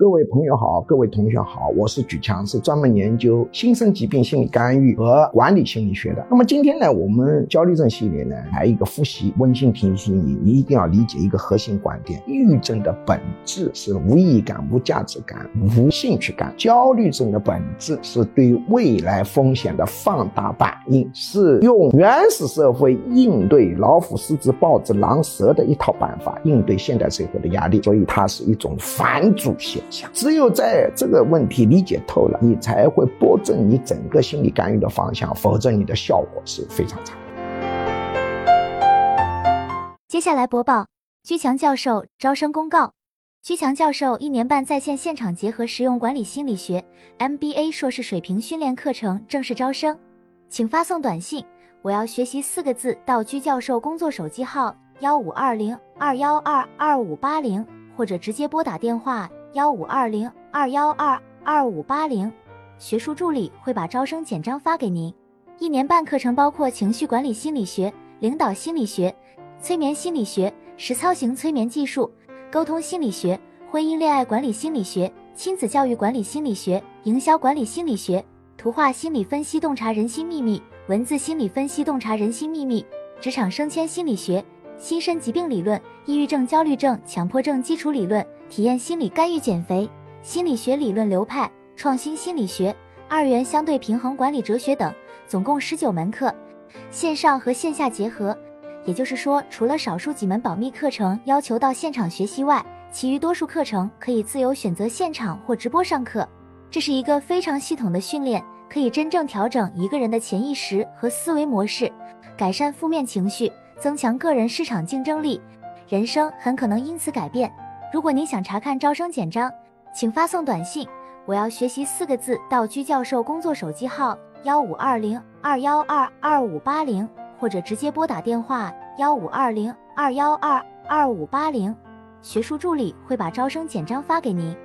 各位朋友好，各位同学好，我是举强，是专门研究新生疾病心理干预和管理心理学的。那么今天呢，我们焦虑症系列呢，来一个复习，温馨提醒你，你一定要理解一个核心观点：抑郁症的本质是无意义感、无价值感、无兴趣感；焦虑症的本质是对未来风险的放大反应，是用原始社会应对老虎、狮子、豹子、狼、蛇的一套办法应对现代社会的压力，所以它是一种反主线象。只有在这个问题理解透了，你才会拨正你整个心理干预的方向，否则你的效果是非常差。接下来播报居强教授招生公告：居强教授一年半在线现场结合实用管理心理学 MBA 硕士水平训练课程正式招生，请发送短信“我要学习”四个字到居教授工作手机号幺五二零二幺二二五八零，或者直接拨打电话。幺五二零二幺二二五八零，学术助理会把招生简章发给您。一年半课程包括情绪管理心理学、领导心理学、催眠心理学、实操型催眠技术、沟通心理学、婚姻恋爱管理心理学、亲子教育管理心理学、营销管理心理学、图画心理分析洞察人心秘密、文字心理分析洞察人心秘密、职场升迁心理学、新生疾病理论、抑郁症、焦虑症、强迫症基础理论。体验心理干预减肥、心理学理论流派、创新心理学、二元相对平衡管理哲学等，总共十九门课，线上和线下结合。也就是说，除了少数几门保密课程要求到现场学习外，其余多数课程可以自由选择现场或直播上课。这是一个非常系统的训练，可以真正调整一个人的潜意识和思维模式，改善负面情绪，增强个人市场竞争力，人生很可能因此改变。如果您想查看招生简章，请发送短信“我要学习”四个字到居教授工作手机号幺五二零二幺二二五八零，或者直接拨打电话幺五二零二幺二二五八零，学术助理会把招生简章发给您。